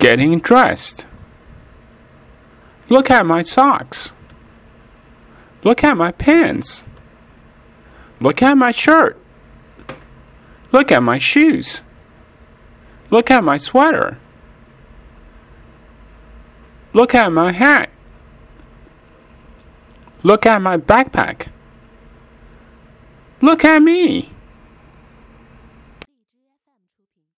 getting dressed. Look at my socks. Look at my pants. Look at my shirt. Look at my shoes. Look at my sweater. Look at my hat. Look at my backpack. Look at me.